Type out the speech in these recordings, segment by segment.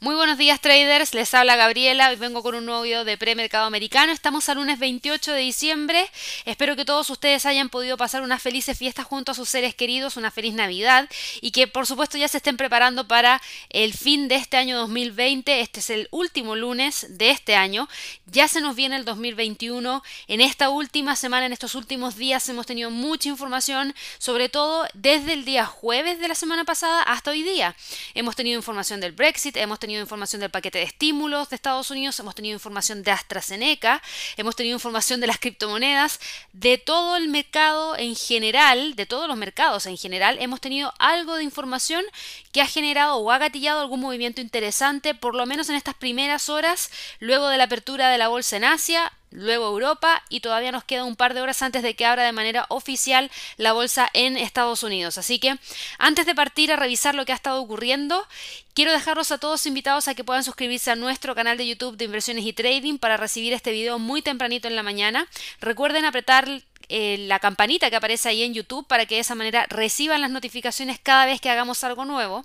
Muy buenos días traders, les habla Gabriela, vengo con un nuevo video de premercado americano, estamos al lunes 28 de diciembre, espero que todos ustedes hayan podido pasar unas felices fiestas junto a sus seres queridos, una feliz Navidad y que por supuesto ya se estén preparando para el fin de este año 2020, este es el último lunes de este año, ya se nos viene el 2021, en esta última semana, en estos últimos días hemos tenido mucha información, sobre todo desde el día jueves de la semana pasada hasta hoy día, hemos tenido información del Brexit, hemos tenido tenido información del paquete de estímulos de Estados Unidos, hemos tenido información de AstraZeneca, hemos tenido información de las criptomonedas, de todo el mercado en general, de todos los mercados en general, hemos tenido algo de información que ha generado o ha gatillado algún movimiento interesante, por lo menos en estas primeras horas, luego de la apertura de la bolsa en Asia, luego Europa y todavía nos queda un par de horas antes de que abra de manera oficial la bolsa en Estados Unidos. Así que antes de partir a revisar lo que ha estado ocurriendo, quiero dejarlos a todos invitados a que puedan suscribirse a nuestro canal de YouTube de inversiones y trading para recibir este video muy tempranito en la mañana. Recuerden apretar eh, la campanita que aparece ahí en YouTube para que de esa manera reciban las notificaciones cada vez que hagamos algo nuevo.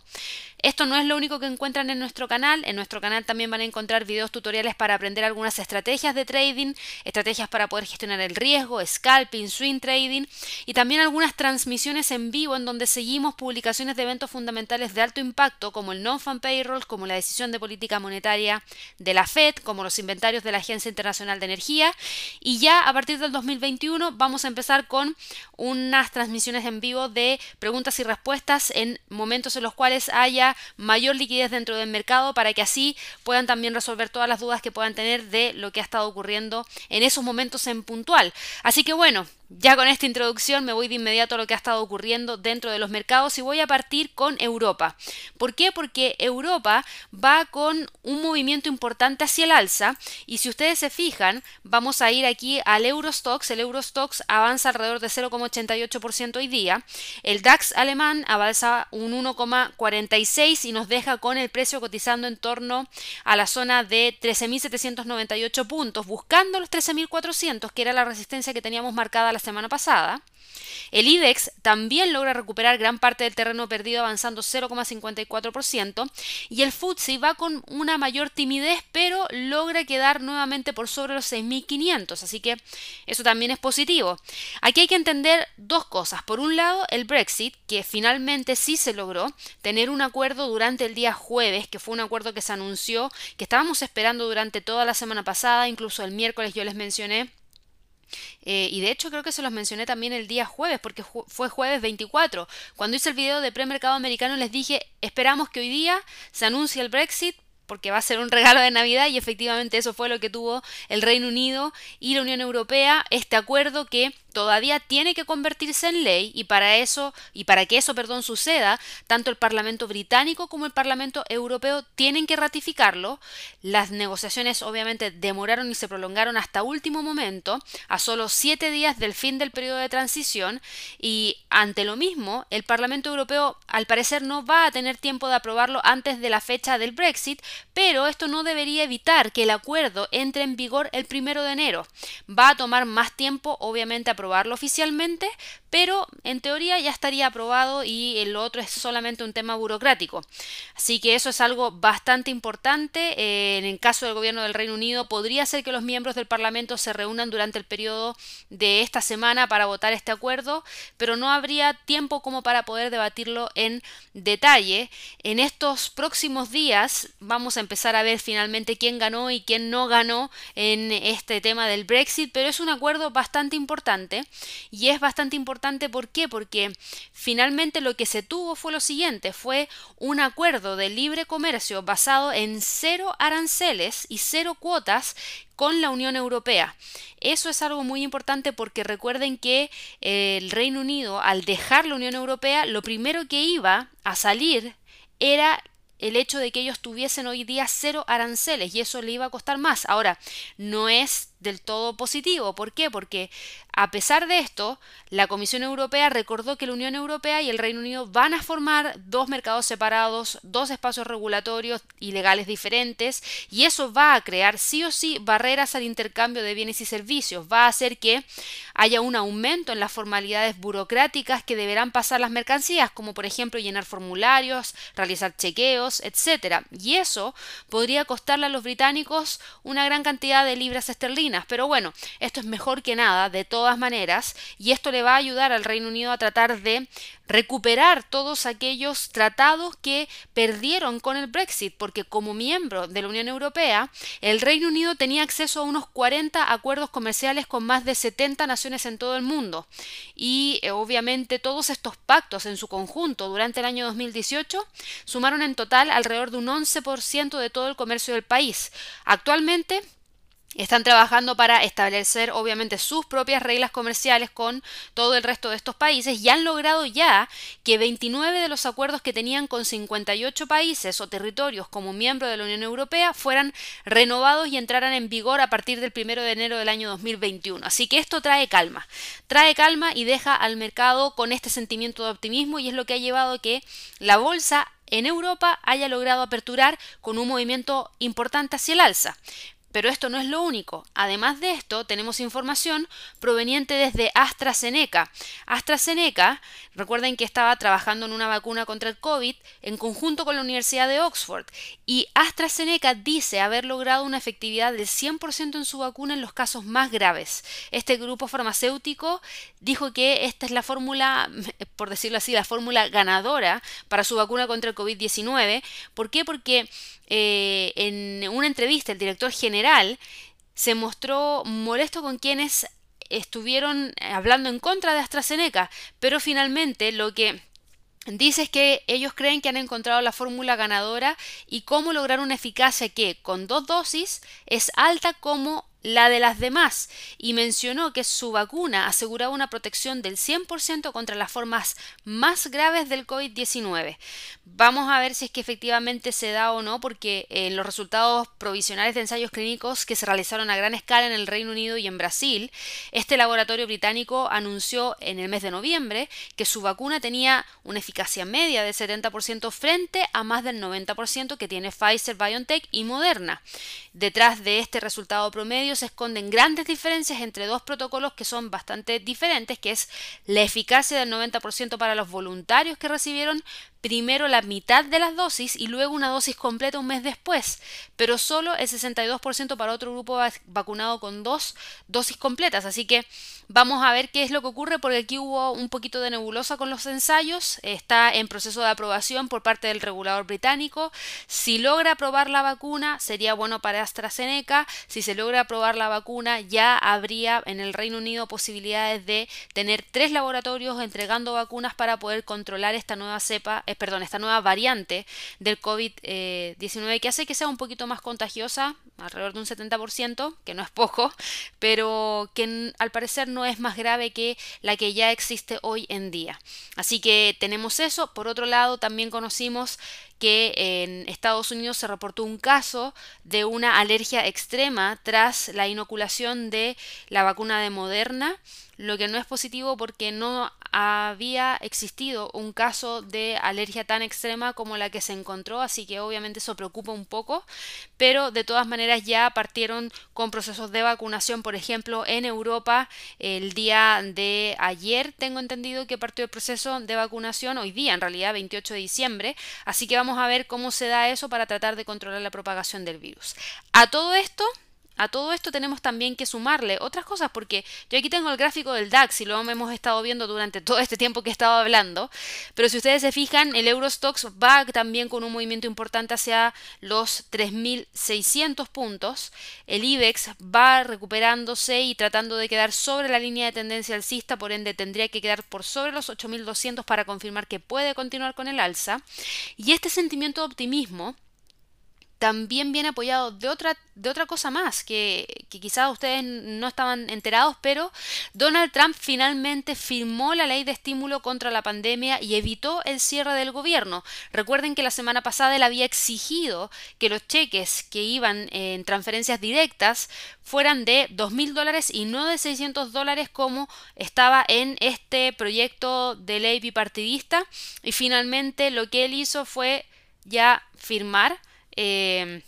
Esto no es lo único que encuentran en nuestro canal. En nuestro canal también van a encontrar videos tutoriales para aprender algunas estrategias de trading, estrategias para poder gestionar el riesgo, scalping, swing trading y también algunas transmisiones en vivo en donde seguimos publicaciones de eventos fundamentales de alto impacto como el non-fan payroll, como la decisión de política monetaria de la Fed, como los inventarios de la Agencia Internacional de Energía y ya a partir del 2021 vamos a empezar con unas transmisiones en vivo de preguntas y respuestas en momentos en los cuales haya mayor liquidez dentro del mercado para que así puedan también resolver todas las dudas que puedan tener de lo que ha estado ocurriendo en esos momentos en puntual. Así que bueno, ya con esta introducción me voy de inmediato a lo que ha estado ocurriendo dentro de los mercados y voy a partir con Europa. ¿Por qué? Porque Europa va con un movimiento importante hacia el alza y si ustedes se fijan, vamos a ir aquí al Eurostox. El Eurostox avanza alrededor de 0,88% hoy día. El DAX alemán avanza un 1,46 y nos deja con el precio cotizando en torno a la zona de 13.798 puntos, buscando los 13.400, que era la resistencia que teníamos marcada la semana pasada. El IBEX también logra recuperar gran parte del terreno perdido avanzando 0,54% y el FTSE va con una mayor timidez pero logra quedar nuevamente por sobre los 6.500, así que eso también es positivo. Aquí hay que entender dos cosas. Por un lado, el Brexit, que finalmente sí se logró tener un acuerdo durante el día jueves, que fue un acuerdo que se anunció, que estábamos esperando durante toda la semana pasada, incluso el miércoles yo les mencioné eh, y de hecho creo que se los mencioné también el día jueves, porque fue jueves 24. Cuando hice el video de premercado americano les dije, esperamos que hoy día se anuncie el Brexit porque va a ser un regalo de Navidad y efectivamente eso fue lo que tuvo el Reino Unido y la Unión Europea, este acuerdo que todavía tiene que convertirse en ley y para eso y para que eso, perdón, suceda, tanto el Parlamento británico como el Parlamento europeo tienen que ratificarlo. Las negociaciones obviamente demoraron y se prolongaron hasta último momento, a solo siete días del fin del periodo de transición y ante lo mismo, el Parlamento europeo al parecer no va a tener tiempo de aprobarlo antes de la fecha del Brexit, pero esto no debería evitar que el acuerdo entre en vigor el primero de enero. Va a tomar más tiempo, obviamente, aprobarlo oficialmente, pero en teoría ya estaría aprobado y el otro es solamente un tema burocrático. Así que eso es algo bastante importante. Eh, en el caso del gobierno del Reino Unido, podría ser que los miembros del Parlamento se reúnan durante el periodo de esta semana para votar este acuerdo, pero no habría tiempo como para poder debatirlo en detalle. En estos próximos días vamos a empezar a ver finalmente quién ganó y quién no ganó en este tema del Brexit, pero es un acuerdo bastante importante y es bastante importante ¿por qué? Porque finalmente lo que se tuvo fue lo siguiente, fue un acuerdo de libre comercio basado en cero aranceles y cero cuotas con la Unión Europea. Eso es algo muy importante porque recuerden que el Reino Unido al dejar la Unión Europea lo primero que iba a salir era el hecho de que ellos tuviesen hoy día cero aranceles y eso le iba a costar más. Ahora, no es del todo positivo. ¿Por qué? Porque a pesar de esto, la Comisión Europea recordó que la Unión Europea y el Reino Unido van a formar dos mercados separados, dos espacios regulatorios y legales diferentes, y eso va a crear sí o sí barreras al intercambio de bienes y servicios, va a hacer que haya un aumento en las formalidades burocráticas que deberán pasar las mercancías, como por ejemplo llenar formularios, realizar chequeos, etc. Y eso podría costarle a los británicos una gran cantidad de libras esterlinas, pero bueno, esto es mejor que nada de todas maneras y esto le va a ayudar al Reino Unido a tratar de recuperar todos aquellos tratados que perdieron con el Brexit, porque como miembro de la Unión Europea, el Reino Unido tenía acceso a unos 40 acuerdos comerciales con más de 70 naciones en todo el mundo. Y eh, obviamente todos estos pactos en su conjunto durante el año 2018 sumaron en total alrededor de un 11% de todo el comercio del país. Actualmente, están trabajando para establecer obviamente sus propias reglas comerciales con todo el resto de estos países y han logrado ya que 29 de los acuerdos que tenían con 58 países o territorios como miembro de la Unión Europea fueran renovados y entraran en vigor a partir del 1 de enero del año 2021. Así que esto trae calma, trae calma y deja al mercado con este sentimiento de optimismo y es lo que ha llevado a que la bolsa en Europa haya logrado aperturar con un movimiento importante hacia el alza. Pero esto no es lo único. Además de esto, tenemos información proveniente desde AstraZeneca. AstraZeneca, recuerden que estaba trabajando en una vacuna contra el COVID en conjunto con la Universidad de Oxford. Y AstraZeneca dice haber logrado una efectividad del 100% en su vacuna en los casos más graves. Este grupo farmacéutico dijo que esta es la fórmula, por decirlo así, la fórmula ganadora para su vacuna contra el COVID-19. ¿Por qué? Porque eh, en una entrevista el director general se mostró molesto con quienes estuvieron hablando en contra de AstraZeneca, pero finalmente lo que Dice es que ellos creen que han encontrado la fórmula ganadora y cómo lograr una eficacia que con dos dosis es alta como la de las demás y mencionó que su vacuna aseguraba una protección del 100% contra las formas más graves del COVID-19. Vamos a ver si es que efectivamente se da o no, porque en los resultados provisionales de ensayos clínicos que se realizaron a gran escala en el Reino Unido y en Brasil, este laboratorio británico anunció en el mes de noviembre que su vacuna tenía una eficacia media del 70% frente a más del 90% que tiene Pfizer, BioNTech y Moderna. Detrás de este resultado promedio se esconden grandes diferencias entre dos protocolos que son bastante diferentes, que es la eficacia del 90% para los voluntarios que recibieron primero la mitad de las dosis y luego una dosis completa un mes después, pero solo el 62% para otro grupo vacunado con dos dosis completas. Así que vamos a ver qué es lo que ocurre porque aquí hubo un poquito de nebulosa con los ensayos, está en proceso de aprobación por parte del regulador británico. Si logra aprobar la vacuna sería bueno para AstraZeneca, si se logra aprobar la vacuna ya habría en el Reino Unido posibilidades de tener tres laboratorios entregando vacunas para poder controlar esta nueva cepa eh, perdón, esta nueva variante del COVID-19 que hace que sea un poquito más contagiosa, alrededor de un 70%, que no es poco, pero que al parecer no es más grave que la que ya existe hoy en día. Así que tenemos eso. Por otro lado, también conocimos que en Estados Unidos se reportó un caso de una alergia extrema tras la inoculación de la vacuna de Moderna, lo que no es positivo porque no había existido un caso de alergia tan extrema como la que se encontró, así que obviamente eso preocupa un poco, pero de todas maneras ya partieron con procesos de vacunación, por ejemplo, en Europa el día de ayer tengo entendido que partió el proceso de vacunación, hoy día en realidad 28 de diciembre, así que vamos a ver cómo se da eso para tratar de controlar la propagación del virus. A todo esto a todo esto tenemos también que sumarle otras cosas porque yo aquí tengo el gráfico del DAX y lo hemos estado viendo durante todo este tiempo que he estado hablando, pero si ustedes se fijan, el Eurostox va también con un movimiento importante hacia los 3.600 puntos, el IBEX va recuperándose y tratando de quedar sobre la línea de tendencia alcista, por ende tendría que quedar por sobre los 8.200 para confirmar que puede continuar con el alza, y este sentimiento de optimismo también viene apoyado de otra, de otra cosa más, que, que quizás ustedes no estaban enterados, pero Donald Trump finalmente firmó la ley de estímulo contra la pandemia y evitó el cierre del gobierno. Recuerden que la semana pasada él había exigido que los cheques que iban en transferencias directas fueran de dos mil dólares y no de 600 dólares como estaba en este proyecto de ley bipartidista y finalmente lo que él hizo fue ya firmar eh,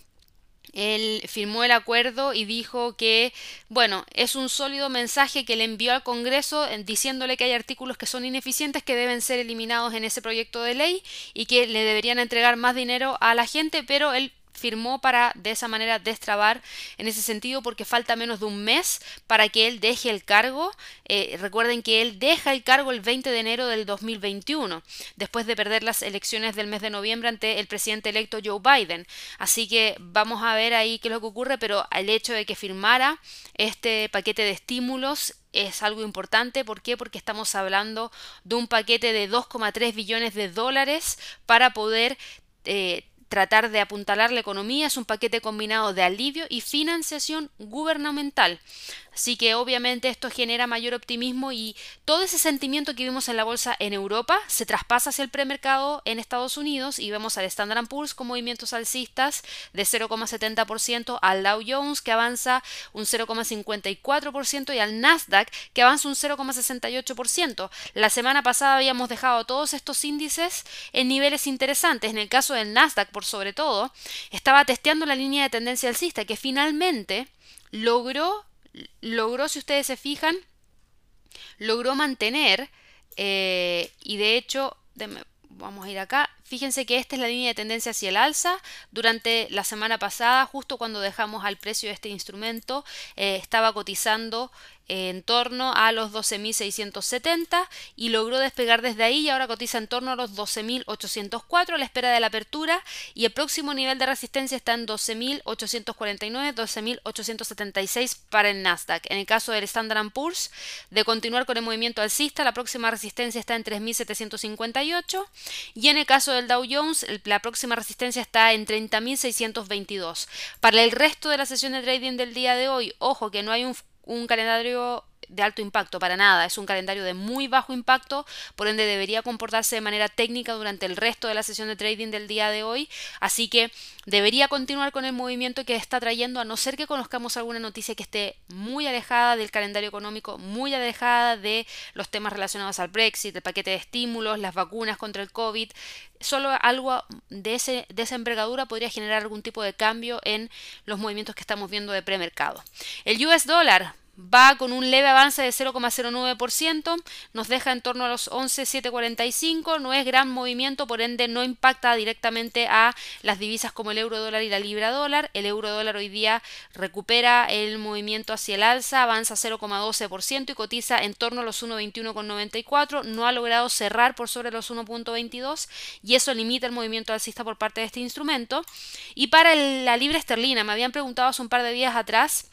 él firmó el acuerdo y dijo que, bueno, es un sólido mensaje que le envió al Congreso diciéndole que hay artículos que son ineficientes que deben ser eliminados en ese proyecto de ley y que le deberían entregar más dinero a la gente, pero él firmó para de esa manera destrabar en ese sentido porque falta menos de un mes para que él deje el cargo. Eh, recuerden que él deja el cargo el 20 de enero del 2021, después de perder las elecciones del mes de noviembre ante el presidente electo Joe Biden. Así que vamos a ver ahí qué es lo que ocurre, pero el hecho de que firmara este paquete de estímulos es algo importante. ¿Por qué? Porque estamos hablando de un paquete de 2,3 billones de dólares para poder eh, tratar de apuntalar la economía es un paquete combinado de alivio y financiación gubernamental. Así que obviamente esto genera mayor optimismo y todo ese sentimiento que vimos en la bolsa en Europa se traspasa hacia el premercado en Estados Unidos y vemos al Standard Poor's con movimientos alcistas de 0,70%, al Dow Jones que avanza un 0,54% y al Nasdaq que avanza un 0,68%. La semana pasada habíamos dejado todos estos índices en niveles interesantes. En el caso del Nasdaq, por sobre todo, estaba testeando la línea de tendencia alcista que finalmente logró logró, si ustedes se fijan, logró mantener eh, y de hecho, vamos a ir acá, fíjense que esta es la línea de tendencia hacia el alza. Durante la semana pasada, justo cuando dejamos al precio de este instrumento, eh, estaba cotizando en torno a los 12.670 y logró despegar desde ahí y ahora cotiza en torno a los 12.804 a la espera de la apertura y el próximo nivel de resistencia está en 12.849, 12.876 para el Nasdaq. En el caso del Standard Poor's, de continuar con el movimiento alcista, la próxima resistencia está en 3.758 y en el caso del Dow Jones, la próxima resistencia está en 30.622. Para el resto de la sesión de trading del día de hoy, ojo que no hay un un calendario de alto impacto, para nada, es un calendario de muy bajo impacto, por ende debería comportarse de manera técnica durante el resto de la sesión de trading del día de hoy, así que debería continuar con el movimiento que está trayendo, a no ser que conozcamos alguna noticia que esté muy alejada del calendario económico, muy alejada de los temas relacionados al Brexit, el paquete de estímulos, las vacunas contra el COVID, solo algo de, ese, esa envergadura podría generar algún tipo de cambio en los movimientos que estamos viendo de premercado. El US dólar va con un leve avance de 0,09%, nos deja en torno a los 11,745, no es gran movimiento, por ende no impacta directamente a las divisas como el euro dólar y la libra dólar. El euro dólar hoy día recupera el movimiento hacia el alza, avanza 0,12% y cotiza en torno a los 1,21,94, no ha logrado cerrar por sobre los 1,22 y eso limita el movimiento alcista por parte de este instrumento. Y para la libra esterlina, me habían preguntado hace un par de días atrás,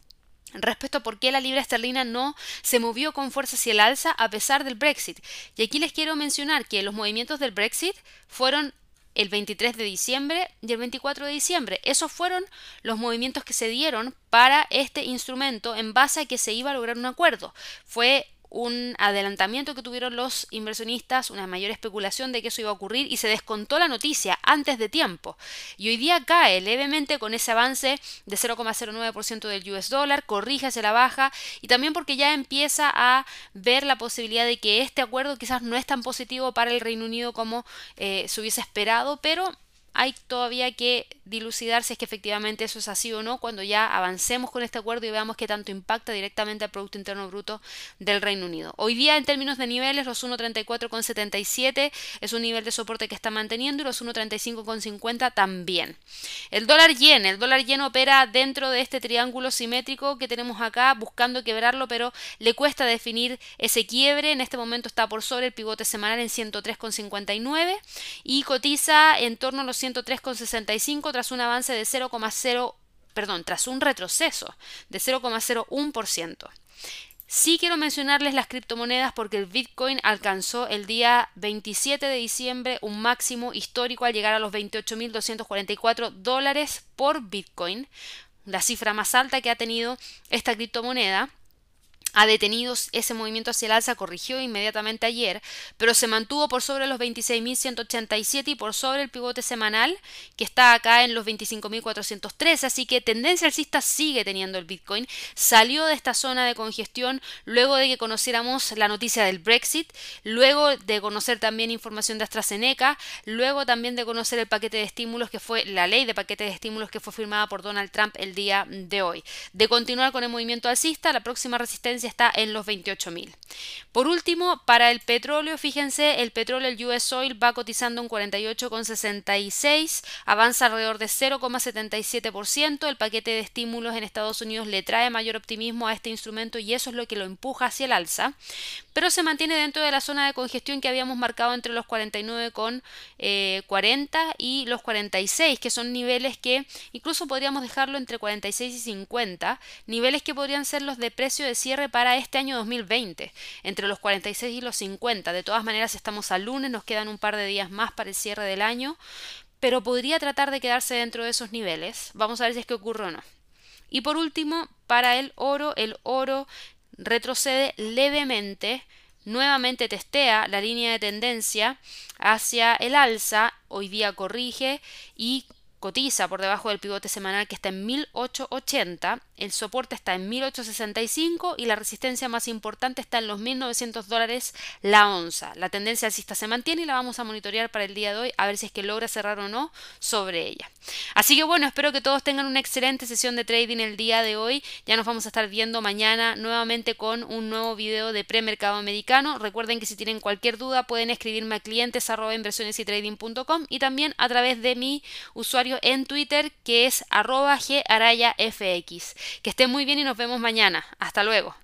respecto a por qué la libra esterlina no se movió con fuerza hacia el alza a pesar del Brexit. Y aquí les quiero mencionar que los movimientos del Brexit fueron el 23 de diciembre y el 24 de diciembre. Esos fueron los movimientos que se dieron para este instrumento en base a que se iba a lograr un acuerdo. Fue un adelantamiento que tuvieron los inversionistas, una mayor especulación de que eso iba a ocurrir y se descontó la noticia antes de tiempo. Y hoy día cae levemente con ese avance de 0,09% del US dólar, corrige hacia la baja y también porque ya empieza a ver la posibilidad de que este acuerdo quizás no es tan positivo para el Reino Unido como eh, se hubiese esperado, pero hay todavía que dilucidar si es que efectivamente eso es así o no cuando ya avancemos con este acuerdo y veamos qué tanto impacta directamente al Producto Interno Bruto del Reino Unido. Hoy día en términos de niveles los 1.34,77 es un nivel de soporte que está manteniendo y los 1.35,50 también. El dólar yen, el dólar yen opera dentro de este triángulo simétrico que tenemos acá buscando quebrarlo pero le cuesta definir ese quiebre. En este momento está por sobre el pivote semanal en 103,59 y cotiza en torno a los 103,65 tras un avance de 0,0, perdón, tras un retroceso de 0,01%. Sí quiero mencionarles las criptomonedas porque el Bitcoin alcanzó el día 27 de diciembre un máximo histórico al llegar a los 28.244 dólares por Bitcoin, la cifra más alta que ha tenido esta criptomoneda ha detenido ese movimiento hacia el alza, corrigió inmediatamente ayer, pero se mantuvo por sobre los 26.187 y por sobre el pivote semanal que está acá en los 25.413, así que tendencia alcista sigue teniendo el Bitcoin, salió de esta zona de congestión luego de que conociéramos la noticia del Brexit, luego de conocer también información de AstraZeneca, luego también de conocer el paquete de estímulos que fue la ley de paquete de estímulos que fue firmada por Donald Trump el día de hoy. De continuar con el movimiento alcista, la próxima resistencia está en los 28.000. Por último, para el petróleo, fíjense, el petróleo, el US Oil va cotizando un 48,66, avanza alrededor de 0,77%. El paquete de estímulos en Estados Unidos le trae mayor optimismo a este instrumento y eso es lo que lo empuja hacia el alza, pero se mantiene dentro de la zona de congestión que habíamos marcado entre los 49,40 eh, y los 46, que son niveles que incluso podríamos dejarlo entre 46 y 50, niveles que podrían ser los de precio de cierre para este año 2020, entre los 46 y los 50. De todas maneras, estamos al lunes, nos quedan un par de días más para el cierre del año, pero podría tratar de quedarse dentro de esos niveles. Vamos a ver si es que ocurre o no. Y por último, para el oro, el oro retrocede levemente, nuevamente testea la línea de tendencia hacia el alza, hoy día corrige y cotiza por debajo del pivote semanal que está en 1880, el soporte está en 1865 y la resistencia más importante está en los 1900 dólares la onza. La tendencia alcista se mantiene y la vamos a monitorear para el día de hoy a ver si es que logra cerrar o no sobre ella. Así que bueno, espero que todos tengan una excelente sesión de trading el día de hoy. Ya nos vamos a estar viendo mañana nuevamente con un nuevo video de premercado americano. Recuerden que si tienen cualquier duda pueden escribirme a clientes y y también a través de mi usuario en Twitter que es arroba garayafx. Que estén muy bien y nos vemos mañana. Hasta luego.